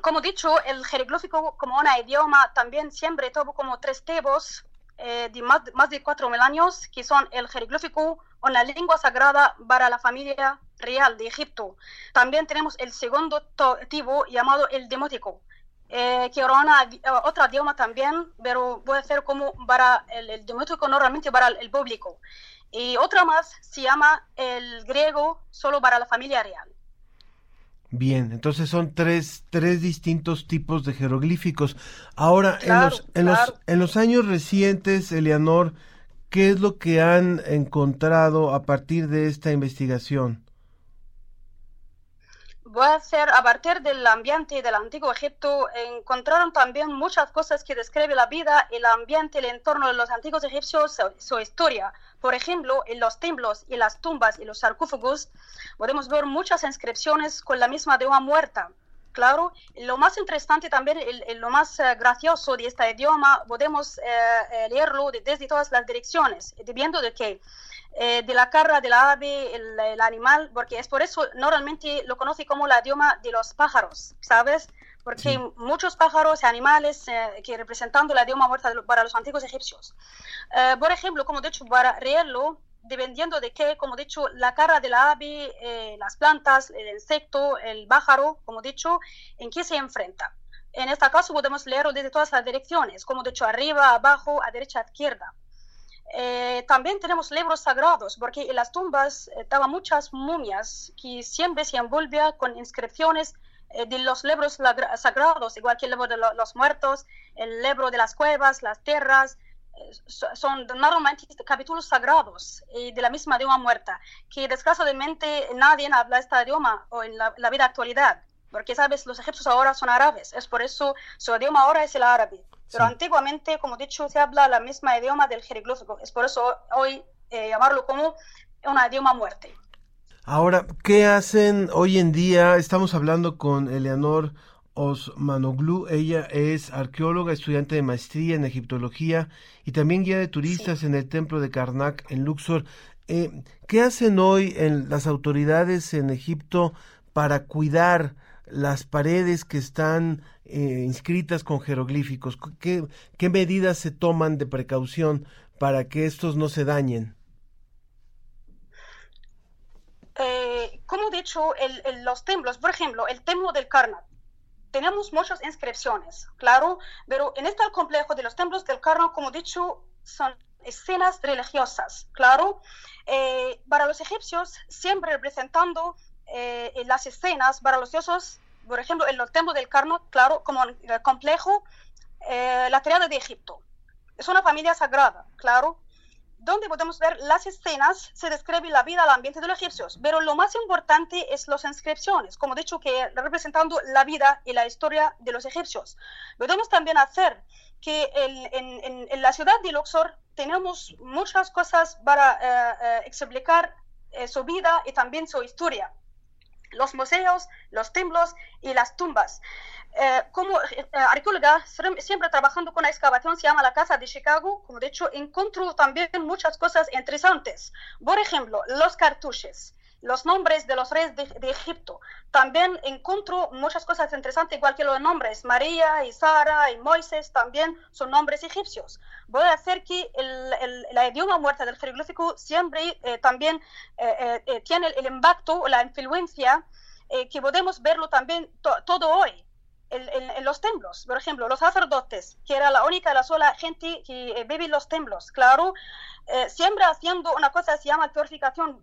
como he dicho, el jeroglífico como un idioma también siempre tuvo como tres tipos eh, de más, más de 4.000 años, que son el jeroglífico, una lengua sagrada para la familia real de Egipto. También tenemos el segundo tipo llamado el demótico, eh, que era otro idioma también, pero puede ser como para el, el demótico normalmente para el, público. Y otra más se llama el griego solo para la familia real. Bien, entonces son tres, tres distintos tipos de jeroglíficos. Ahora, en, los, en, los, en los años recientes, Eleanor, ¿qué es lo que han encontrado a partir de esta investigación? Voy a hacer a partir del ambiente del antiguo Egipto, encontraron también muchas cosas que describen la vida, el ambiente, el entorno de los antiguos egipcios, su, historia. Por ejemplo, en los templos y las tumbas y los sarcófagos podemos ver muchas inscripciones con la misma de una muerta. Claro, lo más interesante también, el, lo más eh, gracioso de este idioma, podemos eh, eh, leerlo desde todas las direcciones, debiendo de que eh, de la cara de la ave, el, animal, porque es por eso normalmente lo conoce como la idioma de los pájaros, ¿sabes? Porque muchos pájaros y animales eh, que representando la idioma muerta para los antiguos egipcios. Eh, por ejemplo, como he dicho, para leerlo, dependiendo de qué, como he dicho, la cara de la ave, las plantas, el insecto, el pájaro, como he dicho, en qué se enfrenta. En este caso podemos leerlo desde todas las direcciones, como he dicho, arriba, abajo, a derecha, a izquierda. Eh, también tenemos libros sagrados, porque en las tumbas eh, estaban muchas momias que siempre se envolvían con inscripciones eh, de los libros sagrados, igual que el libro de los muertos, el libro de las cuevas, las tierras, son normalmente capítulos sagrados de la misma idioma muerta, que desgraciadamente nadie habla este idioma o en la, la vida actualidad, porque sabes, los egipcios ahora son árabes, es por eso su idioma ahora es el árabe. Pero antiguamente, como he dicho, se habla la misma idioma del jeroglífico. Es por eso hoy llamarlo como una idioma muerte. Ahora, ¿qué hacen hoy en día? Estamos hablando con Eleanor Osmanoglu. Ella es arqueóloga, estudiante de maestría en egiptología y también guía de turistas en el templo de Karnak en Luxor. Eh, ¿Qué hacen hoy en las autoridades en Egipto para cuidar las paredes que están eh, inscritas con jeroglíficos? ¿Qué, ¿Qué medidas se toman de precaución para que estos no se dañen? Eh, como he dicho, los templos, por ejemplo, el templo del Karnak, tenemos muchas inscripciones, claro, pero en este complejo de los templos del Karnak, como he dicho, son escenas religiosas, claro, eh, para los egipcios siempre representando eh, las escenas para los dioses, por ejemplo, en los templos del Karnak, claro, como el complejo, la triada de Egipto. Es una familia sagrada, claro, donde podemos ver las escenas, se describe la vida, el ambiente de los egipcios, pero lo más importante es las inscripciones, como he dicho, que representando la vida y la historia de los egipcios. Podemos también hacer que en, la ciudad de Luxor tenemos muchas cosas para eh, eh, explicar eh, su vida y también su historia. Los museos, los templos y las tumbas. Eh, como eh, arqueóloga, siempre trabajando con la excavación, se llama la Casa de Chicago, como de hecho encuentro también muchas cosas interesantes. Por ejemplo, los cartuchos, los nombres de los reyes de, Egipto. También encuentro muchas cosas interesantes, igual que los nombres. María y Sara y Moisés también son nombres egipcios. Voy a hacer que el, el, idioma muerta del jeroglífico siempre eh, también tiene el, impacto, la influencia, que podemos verlo también todo hoy en, los templos. Por ejemplo, los sacerdotes, que era la única, la sola gente que eh, vive en los templos, claro, eh, siempre haciendo una cosa que se llama purificación,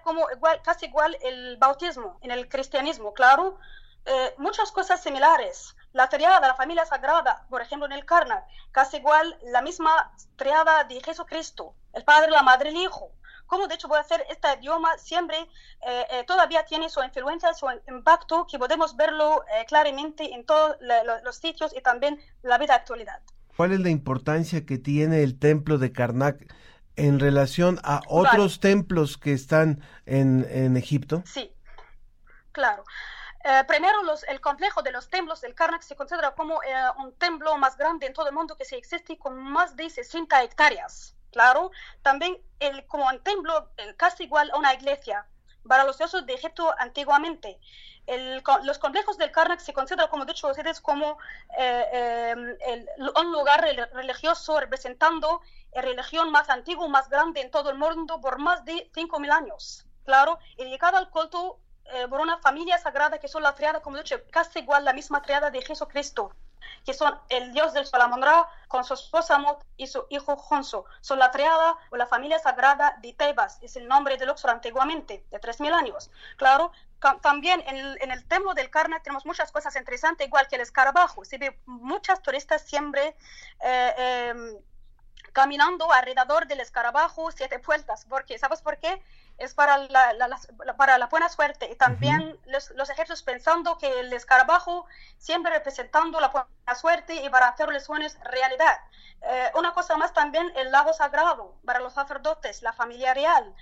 como igual, casi igual el bautismo en el cristianismo, claro. Eh, muchas cosas similares. La triada la familia sagrada, por ejemplo, en el Karnak, casi igual la misma triada de Jesucristo, el Padre, la Madre, el Hijo cómo de hecho puede hacer este idioma siempre eh, eh, todavía tiene su influencia, su impacto, que podemos verlo eh, claramente en todos los sitios y también la vida actualidad. ¿Cuál es la importancia que tiene el templo de Karnak en relación a otros templos que están en, en, Egipto? Sí, claro. primero, los, el complejo de los templos del Karnak se considera como un templo más grande en todo el mundo que se existe con más de 60 hectáreas claro. También el, como un templo casi igual a una iglesia para los dioses de Egipto antiguamente. los complejos del Karnak se consideran, como dicho ustedes, como eh, eh, un lugar religioso representando la religión más antigua, más grande en todo el mundo por más de 5.000 años. Claro, y dedicada al culto eh, por una familia sagrada que son la triada, como he dicho, casi igual la misma triada de Jesucristo que son el dios del Salamondra con su esposa Mot y su hijo Honso. Son la triada o la familia sagrada de Tebas, es el nombre de Luxor antiguamente, de 3.000 años. Claro, también en el, templo del Karnak tenemos muchas cosas interesantes, igual que el escarabajo. Se ve muchas turistas siempre eh, em, caminando alrededor del escarabajo siete vueltas. porque ¿Sabes por qué? Es para la, para la buena suerte. Y también los, los, ejércitos pensando que el escarabajo siempre representando la buena suerte y para hacer los sueños realidad. Eh, una cosa más también, el lago sagrado para los sacerdotes, la familia real.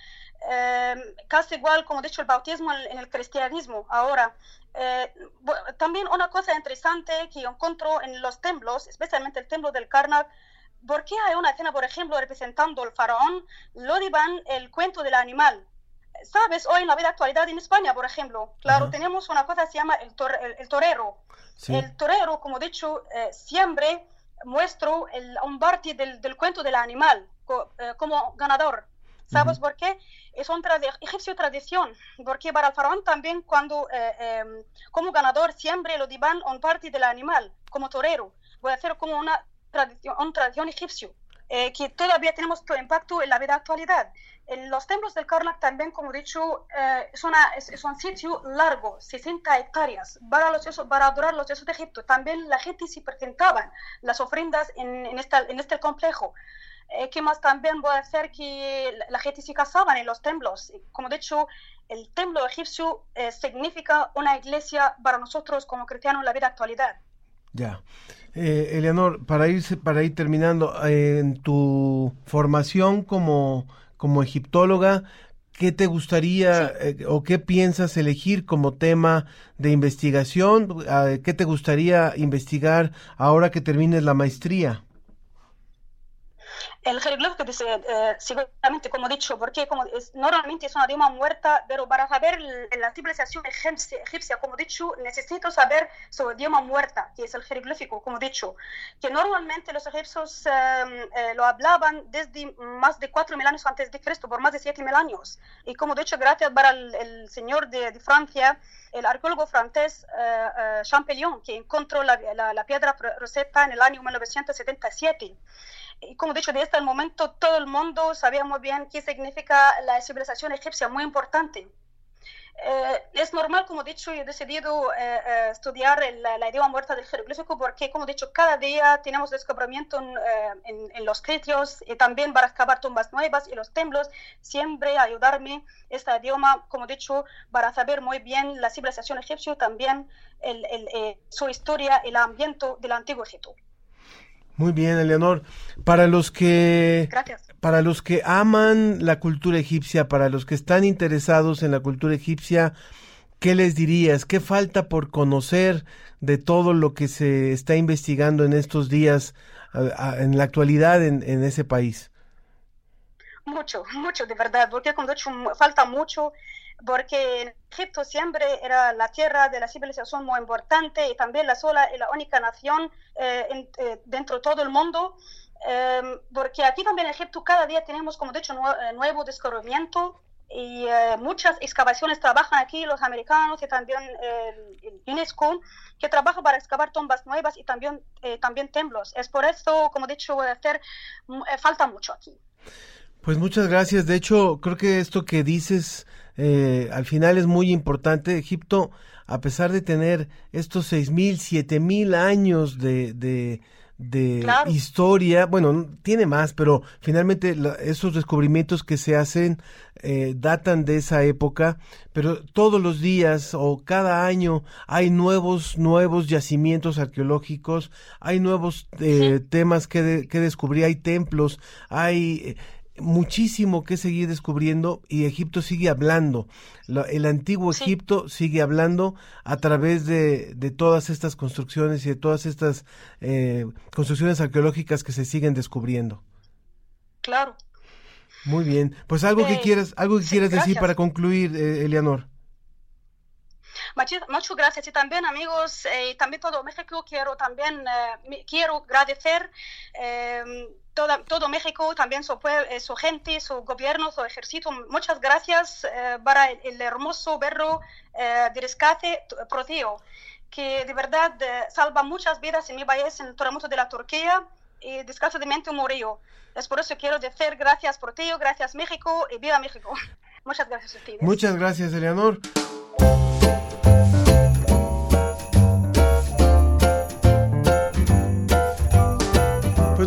Eh, casi igual, como he dicho, el bautismo en, el cristianismo ahora. Eh, también una cosa interesante que encuentro en los templos, especialmente el templo del Karnak, ¿Por qué hay una escena, por ejemplo, representando al faraón? Lo divan el cuento del animal. ¿Sabes? Hoy en la vida actualidad en España, por ejemplo, claro, tenemos una cosa que se llama el, el, torero. El torero, como he dicho, eh, siempre muestra el, un parte del, del, cuento del animal eh, como ganador. ¿Sabes por qué? Es una egipcio tradición, porque para el faraón también cuando, eh, em, como ganador, siempre lo divan un parte del animal, como torero. Voy a hacer como una tradición, una tradición egipcio, eh, que todavía tenemos todo impacto en la vida actualidad. Los templos del Karnak también, como he dicho, eh, es, una, es, un sitio largo, 60 hectáreas, para, los para adorar los dioses de Egipto. También la gente se presentaban las ofrendas en, en, esta, en este complejo. Eh, ¿Qué más también a hacer? Que la gente se casaban en los templos. Como de hecho, el templo egipcio significa una iglesia para nosotros como cristianos en la vida actualidad. Ya. Eh, Eleanor, para, irse, para ir terminando, en tu formación como, como egiptóloga, ¿qué te gustaría eh, o qué piensas elegir como tema de investigación? Ah, ¿Qué te gustaría investigar ahora que termines la maestría? El jeroglífico, eh, seguramente, como dicho, porque como normalmente es una idioma muerta, pero para saber la civilización egipcia, como dicho, necesito saber su idioma muerta, que es el jeroglífico, como dicho, que normalmente los egipcios em, eh, lo hablaban desde más de 4.000 años antes de Cristo, por más de 7.000 años. Y como dicho, gracias para el, señor de, Francia, el arqueólogo francés Champollion, que encontró la, la, la piedra Rosetta en el año 1977 y como he dicho, desde el momento todo el mundo sabía muy bien qué significa la civilización egipcia, muy importante. Eh, es normal, como he dicho, he decidido eh, eh, estudiar la, idioma muerta del jeroglífico porque, como he dicho, cada día tenemos descubrimiento en, en, los sitios y también para excavar tumbas nuevas y los templos, siempre ayudarme este idioma, como he dicho, para saber muy bien la civilización egipcia, también el, el, su historia el ambiente del antiguo Egipto. Muy bien, Eleonor. Para los que para los que aman la cultura egipcia, para los que están interesados en la cultura egipcia, ¿qué les dirías? ¿Qué falta por conocer de todo lo que se está investigando en estos días, en la actualidad en, en ese país? Mucho, mucho, de verdad, porque cuando falta mucho porque Egipto siempre era la tierra de la civilización muy importante y también la sola y la única nación eh, eh, dentro de todo el mundo. Em, porque aquí también en Egipto cada día tenemos, como de hecho, eh, nuevo descubrimiento y muchas excavaciones trabajan aquí los americanos y también el UNESCO que trabaja para excavar tumbas nuevas y también, también templos. Es por eso, como he dicho, hacer, falta mucho aquí. Pues muchas gracias. De hecho, creo que esto que dices eh, al final es muy importante. Egipto, a pesar de tener estos seis mil, siete mil años de, de, historia, bueno, tiene más, pero finalmente esos descubrimientos que se hacen eh, datan de esa época, pero todos los días o cada año hay nuevos, nuevos yacimientos arqueológicos, hay nuevos eh, temas que, que descubrir, hay templos, hay muchísimo que seguir descubriendo y Egipto sigue hablando. el antiguo Egipto sigue hablando a través de, de, todas estas construcciones y de todas estas eh, construcciones arqueológicas que se siguen descubriendo. Claro. Muy bien. Pues algo que quieras, algo que quieras decir para concluir, eh, Eleanor. Muchas gracias y también amigos, eh, también todo México quiero también eh, quiero agradecer eh, todo México, también su, su gente, su gobierno, su ejército. Muchas gracias para el, hermoso berro de rescate Proteo, que de verdad salva muchas vidas en mi país, en el terremoto de la Turquía y desgraciadamente murió. Es por eso quiero decir gracias Proteo, gracias México y viva México. Muchas gracias a ustedes. Muchas gracias, Eleanor.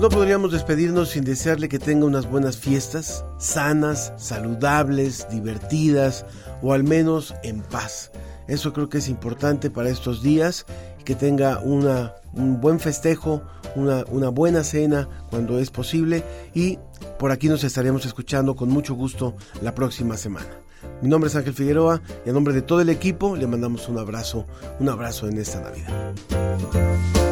No podríamos despedirnos sin desearle que tenga unas buenas fiestas, sanas, saludables, divertidas o al menos en paz. Eso creo que es importante para estos días que tenga una, un buen festejo, una, una buena cena cuando es posible y por aquí nos estaremos escuchando con mucho gusto la próxima semana. Mi nombre es Ángel Figueroa y a nombre de todo el equipo le mandamos un abrazo, un abrazo en esta Navidad.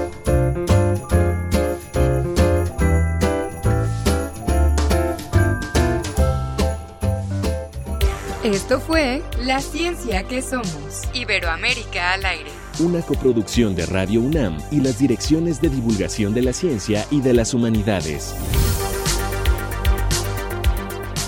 Esto fue La Ciencia que Somos, Iberoamérica al aire. Una coproducción de Radio UNAM y las direcciones de divulgación de la ciencia y de las humanidades.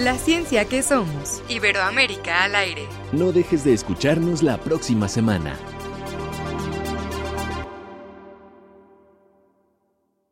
La ciencia que somos. Iberoamérica al aire. No dejes de escucharnos la próxima semana.